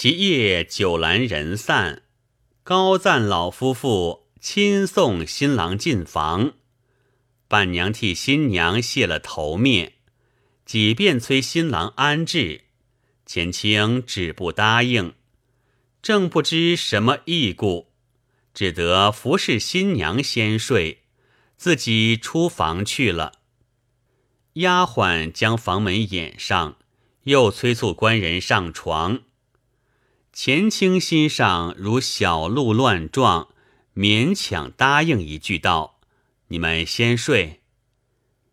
其夜酒阑人散，高赞老夫妇亲送新郎进房。伴娘替新娘谢了头面，几遍催新郎安置，钱青只不答应。正不知什么意故，只得服侍新娘先睡，自己出房去了。丫鬟将房门掩上，又催促官人上床。钱清心上如小鹿乱撞，勉强答应一句道：“你们先睡。”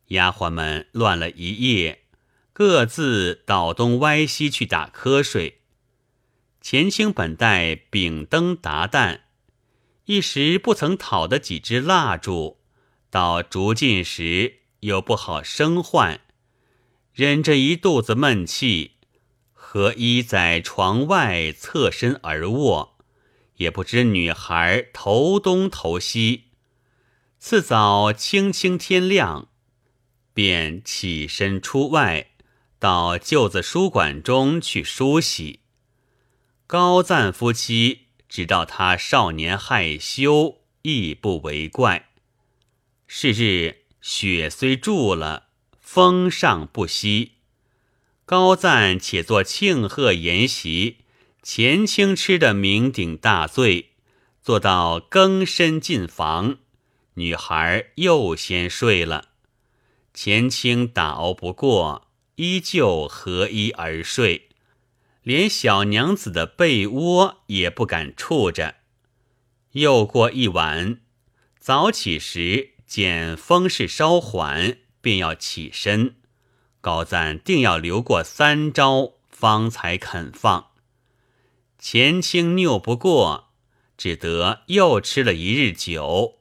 丫鬟们乱了一夜，各自倒东歪西去打瞌睡。钱清本待秉灯达旦，一时不曾讨得几支蜡烛，到烛尽时又不好生唤，忍着一肚子闷气。和依在床外侧身而卧，也不知女孩头东头西。次早清清天亮，便起身出外，到舅子书馆中去梳洗。高赞夫妻知道他少年害羞，亦不为怪。是日雪虽住了，风尚不息。高赞且做庆贺筵席，钱清吃的酩酊大醉，做到更深进房，女孩又先睡了。钱清打熬不过，依旧合衣而睡，连小娘子的被窝也不敢触着。又过一晚，早起时见风势稍缓，便要起身。高赞定要留过三招，方才肯放。钱清拗不过，只得又吃了一日酒。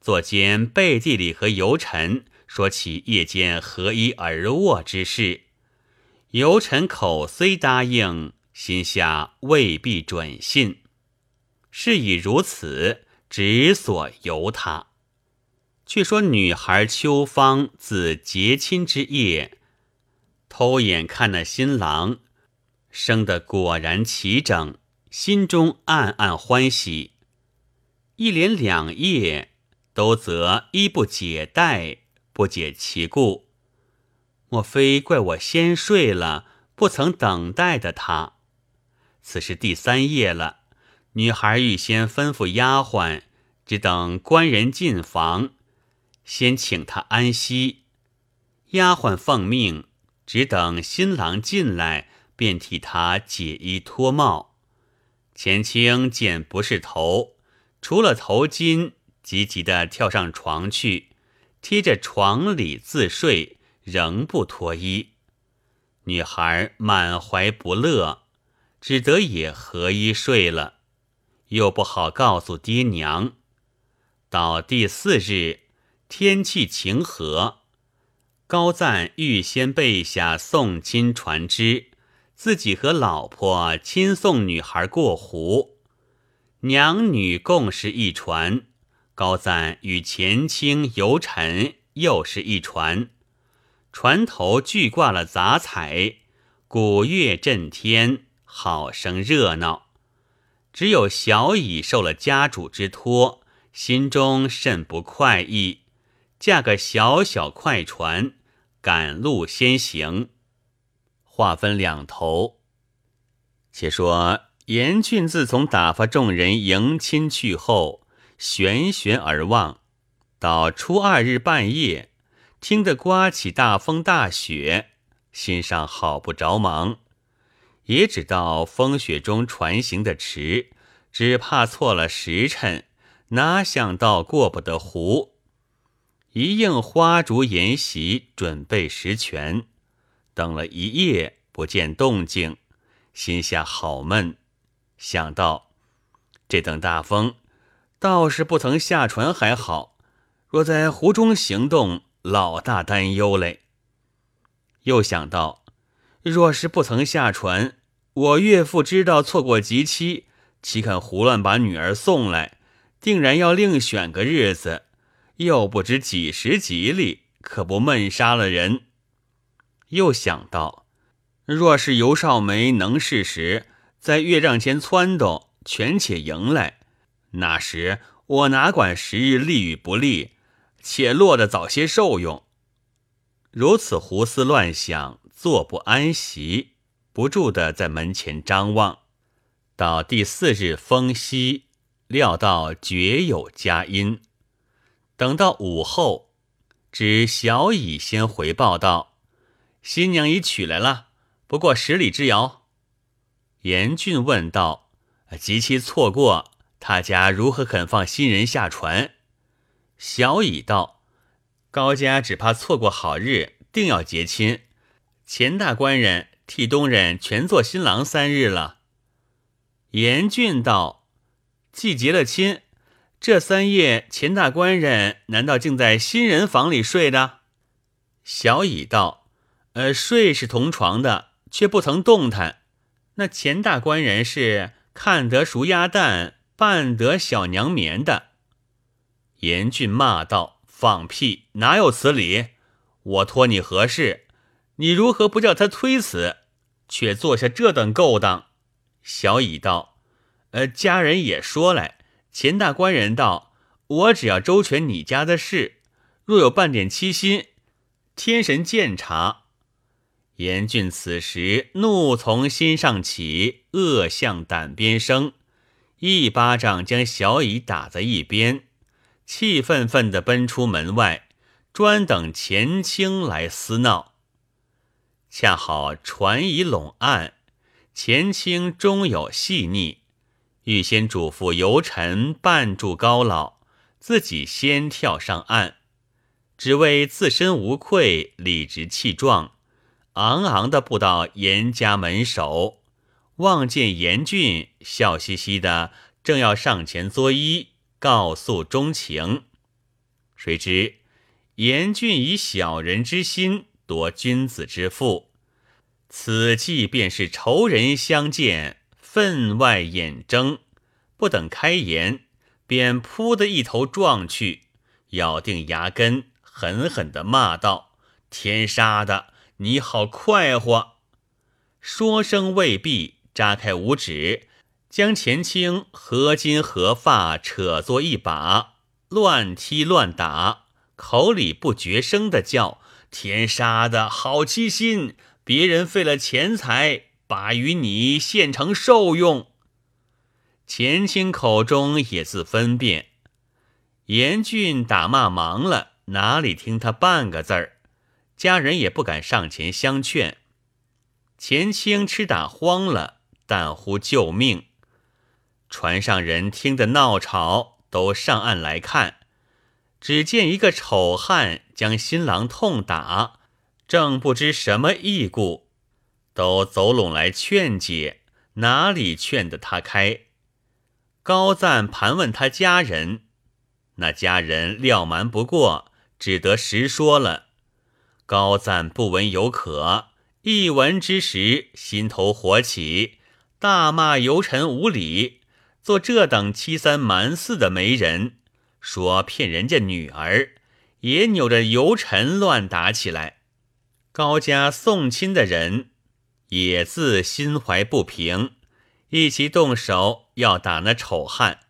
坐间背地里和尤臣说起夜间合衣而卧之事，尤臣口虽答应，心下未必准信。事已如此，只所由他。却说女孩秋芳自结亲之夜。偷眼看那新郎，生得果然齐整，心中暗暗欢喜。一连两夜都则衣不解带，不解其故。莫非怪我先睡了，不曾等待的他？此时第三夜了，女孩预先吩咐丫鬟，只等官人进房，先请他安息。丫鬟奉命。只等新郎进来，便替他解衣脱帽。钱清见不是头，除了头巾，急急的跳上床去，贴着床里自睡，仍不脱衣。女孩满怀不乐，只得也合衣睡了，又不好告诉爹娘。到第四日，天气晴和。高赞预先备下送亲船只，自己和老婆亲送女孩过湖，娘女共是一船。高赞与前清、游臣又是一船，船头俱挂了杂彩，鼓乐震天，好生热闹。只有小乙受了家主之托，心中甚不快意，驾个小小快船。赶路先行，话分两头。且说严俊自从打发众人迎亲去后，悬悬而望，到初二日半夜，听得刮起大风大雪，心上好不着忙，也只道风雪中船行的迟，只怕错了时辰，哪想到过不得湖。一应花烛筵席，准备十全，等了一夜不见动静，心下好闷。想到这等大风，倒是不曾下船还好；若在湖中行动，老大担忧嘞。又想到，若是不曾下船，我岳父知道错过吉期，岂肯胡乱把女儿送来？定然要另选个日子。又不知几时吉利，可不闷杀了人。又想到，若是尤少梅能事时，在月帐前撺掇，权且迎来。那时我哪管时日利与不利，且落得早些受用。如此胡思乱想，坐不安席，不住的在门前张望。到第四日风息，料到绝有佳音。等到午后，只小乙先回报道：“新娘已娶来了，不过十里之遥。”严俊问道：“及其错过，他家如何肯放新人下船？”小乙道：“高家只怕错过好日，定要结亲。钱大官人替东人全做新郎三日了。”严俊道：“既结了亲，这三夜钱大官人难道竟在新人房里睡的？”小乙道：“呃，睡是同床的，却不曾动弹。”那钱大官人是看得熟鸭蛋，扮得小娘眠的。严俊骂道：“放屁！哪有此理？我托你何事？你如何不叫他推辞，却做下这等勾当？”小乙道：“呃，家人也说来。钱大官人道：我只要周全你家的事，若有半点欺心，天神鉴察。”严峻此时怒从心上起，恶向胆边生，一巴掌将小乙打在一边，气愤愤地奔出门外，专等钱青来厮闹。恰好船已拢岸，钱青终有细腻，预先嘱咐游臣绊住高老，自己先跳上岸，只为自身无愧，理直气壮。昂昂的步到严家门首，望见严俊笑嘻嘻的，正要上前作揖告诉衷情，谁知严俊以小人之心夺君子之腹，此计便是仇人相见，分外眼睁，不等开言，便扑的一头撞去，咬定牙根，狠狠的骂道：“天杀的！”你好快活！说声未毕，扎开五指，将钱青合金合发扯作一把，乱踢乱打，口里不绝声的叫：“天杀的好欺心！别人费了钱财，把与你现成受用。”钱清口中也自分辨，严峻打骂忙了，哪里听他半个字儿？家人也不敢上前相劝，钱清吃打慌了，但呼救命。船上人听得闹吵，都上岸来看，只见一个丑汉将新郎痛打，正不知什么异故，都走拢来劝解，哪里劝得他开？高赞盘问他家人，那家人料瞒不过，只得实说了。高赞不闻有可，一闻之时，心头火起，大骂游臣无礼，做这等欺三瞒四的媒人，说骗人家女儿，也扭着游臣乱打起来。高家送亲的人也自心怀不平，一齐动手要打那丑汉。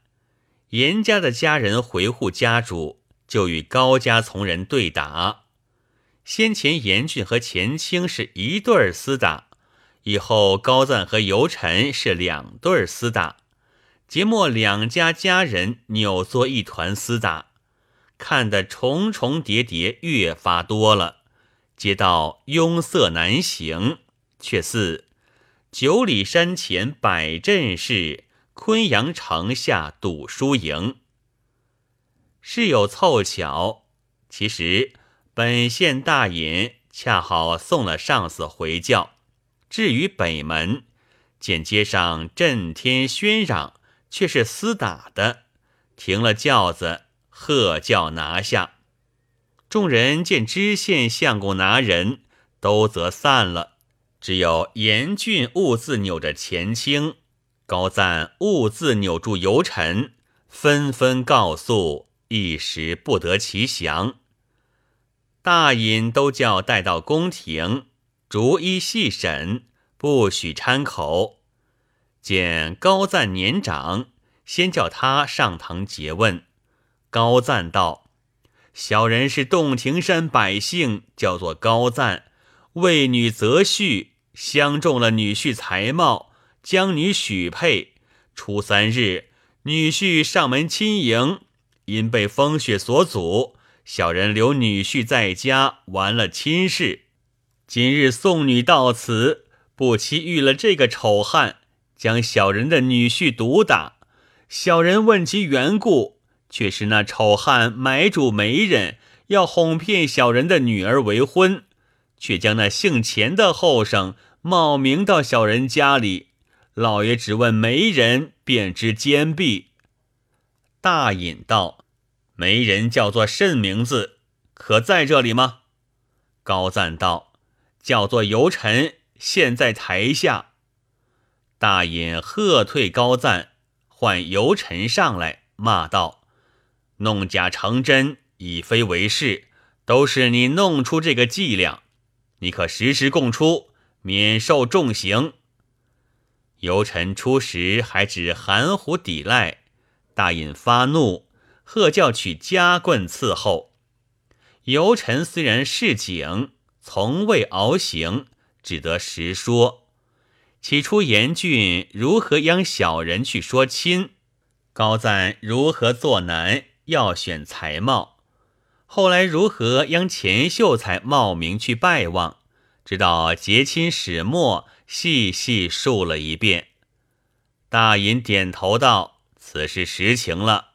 严家的家人回护家主，就与高家从人对打。先前严俊和钱清是一对儿厮打，以后高赞和尤臣是两对儿厮打，结末两家家人扭作一团厮打，看得重重叠叠越发多了，街道拥塞难行，却似九里山前摆阵势，昆阳城下赌输赢。事有凑巧，其实。本县大尹恰好送了上司回教，至于北门，见街上震天喧嚷，却是厮打的，停了轿子，喝叫拿下。众人见知县相公拿人，都则散了，只有严峻兀自扭着前倾，高赞兀自扭住游臣，纷纷告诉，一时不得其详。大尹都叫带到宫廷，逐一细审，不许掺口。见高赞年长，先叫他上堂诘问。高赞道：“小人是洞庭山百姓，叫做高赞，为女择婿，相中了女婿才貌，将女许配。初三日，女婿上门亲迎，因被风雪所阻，小人留女婿在家，完了亲事。今日送女到此，不期遇了这个丑汉，将小人的女婿毒打。小人问其缘故。”却是那丑汉买主媒人，要哄骗小人的女儿为婚，却将那姓钱的后生冒名到小人家里。老爷只问媒人，便知奸弊。大隐道：“媒人叫做甚名字？可在这里吗？”高赞道：“叫做游臣，现在台下。”大隐喝退高赞，唤游臣上来，骂道。弄假成真，以非为是，都是你弄出这个伎俩。你可时时供出，免受重刑。游臣初时还只含糊抵赖，大隐发怒，喝叫取夹棍伺候。游臣虽然市井，从未熬刑，只得实说。起初严峻如何央小人去说亲，高赞如何做难。要选才貌，后来如何央钱秀才冒名去拜望，直到结亲始末，细细述了一遍。大隐点头道：“此事实情了。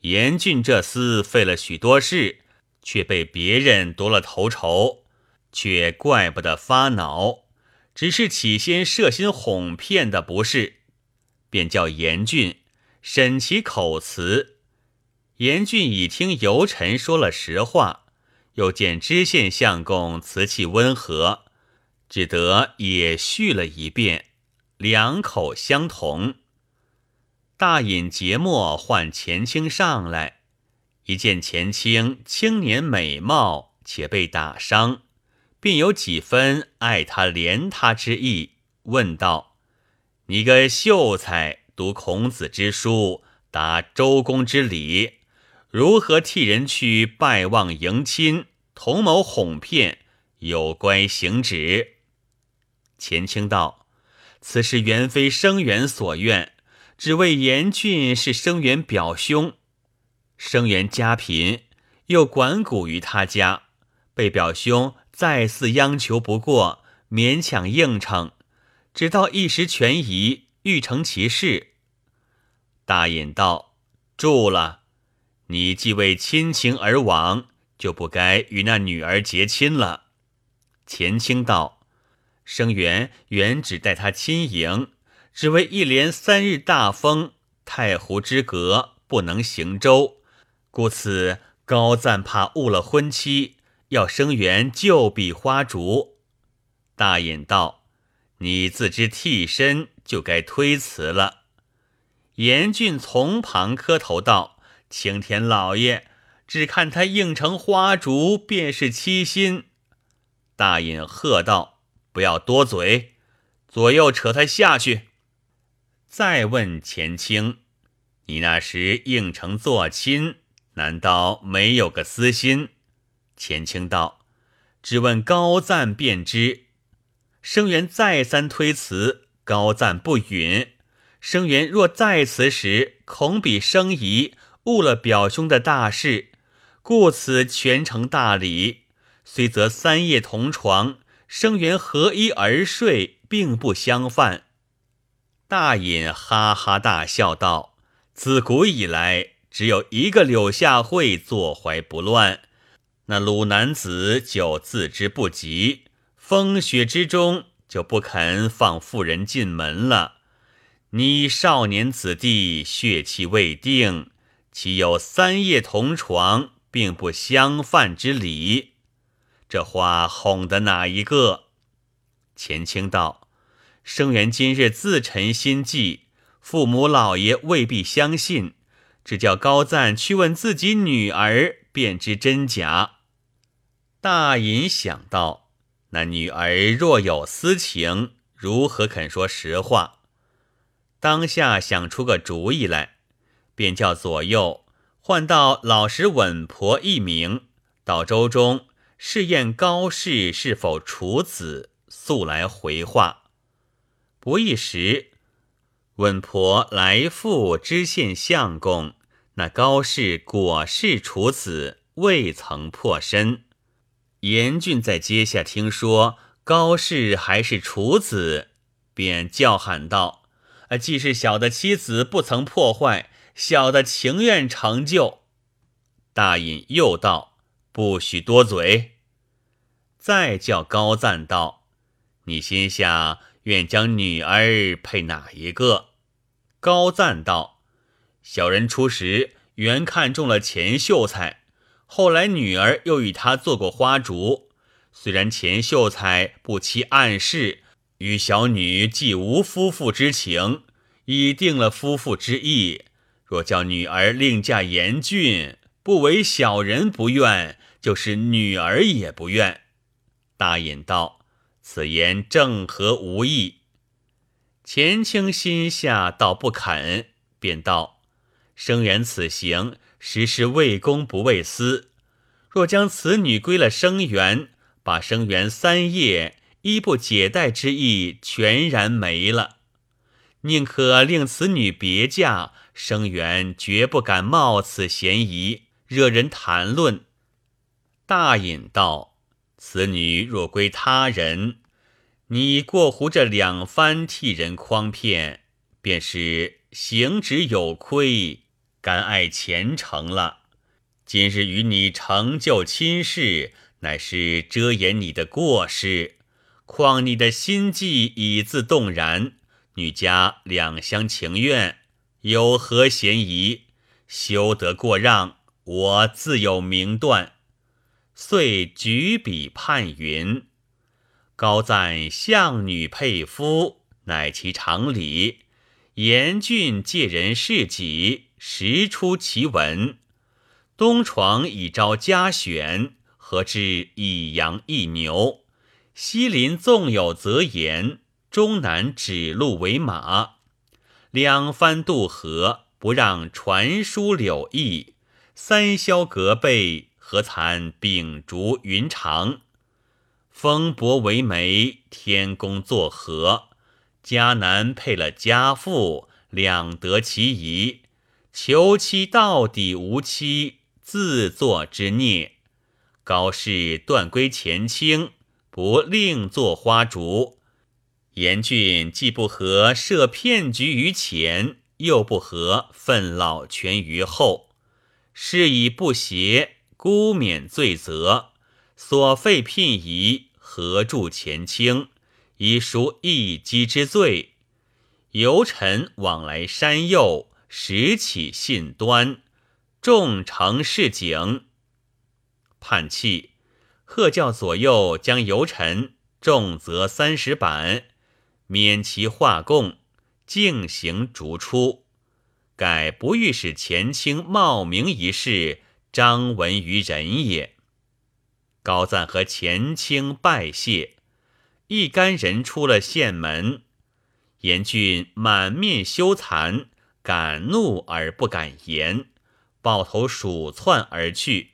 严峻这厮费了许多事，却被别人夺了头筹，却怪不得发恼，只是起先设心哄骗的不是，便叫严峻审其口词。”严俊已听游臣说了实话，又见知县相公辞气温和，只得也叙了一遍，两口相同。大隐节末唤钱清上来，一见钱清青年美貌，且被打伤，便有几分爱他怜他之意，问道：“你个秀才，读孔子之书，达周公之礼。”如何替人去拜望迎亲，同谋哄骗，有乖行止？钱清道：“此事原非生源所愿，只为严俊是生源表兄，生源家贫，又管谷于他家，被表兄再次央求不过，勉强应承，直到一时权宜，欲成其事。”大隐道：“住了。”你既为亲情而往，就不该与那女儿结亲了。钱清道：“生源原只待他亲迎，只为一连三日大风，太湖之隔不能行舟，故此高赞怕误了婚期，要生源就比花烛。”大隐道：“你自知替身，就该推辞了。”严峻从旁磕头道。青天老爷，只看他应承花烛，便是七心。大隐喝道：“不要多嘴，左右扯他下去。”再问钱青：“你那时应承做亲，难道没有个私心？”钱青道：“只问高赞便知。”生源再三推辞，高赞不允。生源若再辞时，恐比生疑。误了表兄的大事，故此全程大礼。虽则三夜同床，生源合衣而睡，并不相犯。大隐哈哈大笑道：“自古以来，只有一个柳下惠坐怀不乱。那鲁男子就自知不及，风雪之中就不肯放妇人进门了。你少年子弟，血气未定。”岂有三夜同床并不相犯之理？这话哄的哪一个？钱清道：“生源今日自陈心计，父母老爷未必相信，只叫高赞去问自己女儿，便知真假。”大隐想到，那女儿若有私情，如何肯说实话？当下想出个主意来，便叫左右唤到老实稳婆一名，到州中试验高氏是否处子，速来回话。不一时，稳婆来复知县相公，那高氏果是处子，未曾破身。严峻在阶下听说高氏还是处子，便叫喊道：“啊，既是小的妻子不曾破坏，小的情愿成就。”大隐又道：“不许多嘴。”再叫高赞道：“你心下愿将女儿配哪一个？”高赞道：“小人初时原看中了钱秀才。”后来女儿又与他做过花烛，虽然钱秀才不期暗示，与小女既无夫妇之情，已定了夫妇之意。若叫女儿另嫁严俊，不为小人不愿，就是女儿也不愿。大隐道：“此言正合无意。”钱清心下倒不肯，便道：“生源此行。”实是为公不为私，若将此女归了生源，把生源三业衣不解带之意全然没了。宁可令此女别嫁，生源绝不敢冒此嫌疑，惹人谈论。大隐道：“此女若归他人，你过胡这两番替人诓骗，便是行止有亏。”甘爱虔诚了，今日与你成就亲事，乃是遮掩你的过失。况你的心计已自动然，女家两厢情愿，有何嫌疑？休得过让，我自有明断。遂举笔判云：高赞相女配夫，乃其常理。严峻借人事己。实出奇文，东床已招家选，何至以羊易牛？西邻纵有则言，终南指鹿为马。两番渡河，不让传书柳毅。三霄隔背，何惭秉烛云长？风伯为媒，天公作和。家男配了家妇，两得其宜。求妻到底无妻，自作之孽。高氏断归前清，不另作花烛。严峻既不合设骗局于前，又不合愤老权于后，是以不协，孤免罪责。所废聘仪，何助前清，以赎一击之罪。游臣往来山右。拾起信端，众诚市井。判弃，贺教左右将游臣重责三十板，免其画供，径行逐出。改不欲使前清冒名一事张闻于人也。高赞和前清拜谢，一干人出了县门，严俊满面羞惭。敢怒而不敢言，抱头鼠窜而去，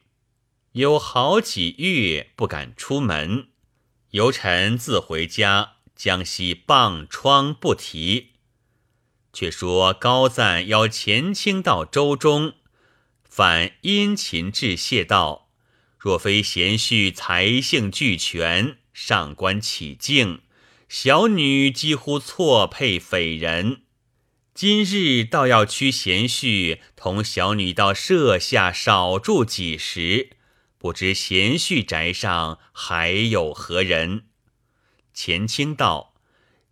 有好几月不敢出门。游臣自回家，江西傍窗不提。却说高赞邀钱清到州中，反殷勤致谢道：“若非贤婿才性俱全，上官起敬，小女几乎错配匪人。”今日倒要屈贤婿同小女到舍下少住几时，不知贤婿宅上还有何人？钱清道：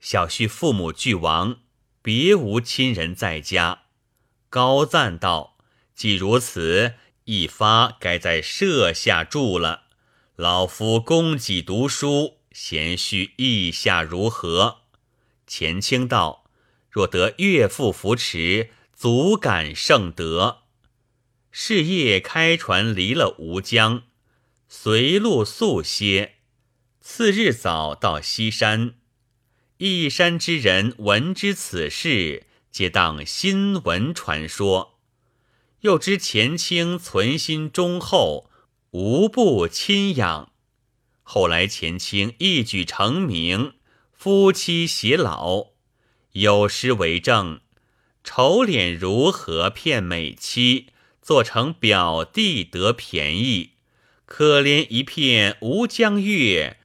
小婿父母俱亡，别无亲人在家。高赞道：既如此，一发该在舍下住了。老夫供给读书，贤婿意下如何？钱清道。若得岳父扶持，足感圣德。是夜开船离了吴江，随路宿歇。次日早到西山，义山之人闻知此事，皆当新闻传说。又知前清存心忠厚，无不亲养。后来前清一举成名，夫妻偕老，有诗为证：“丑脸如何骗美妻？做成表弟得便宜。可怜一片吴江月，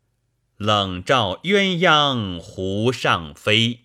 冷照鸳鸯湖上飞。”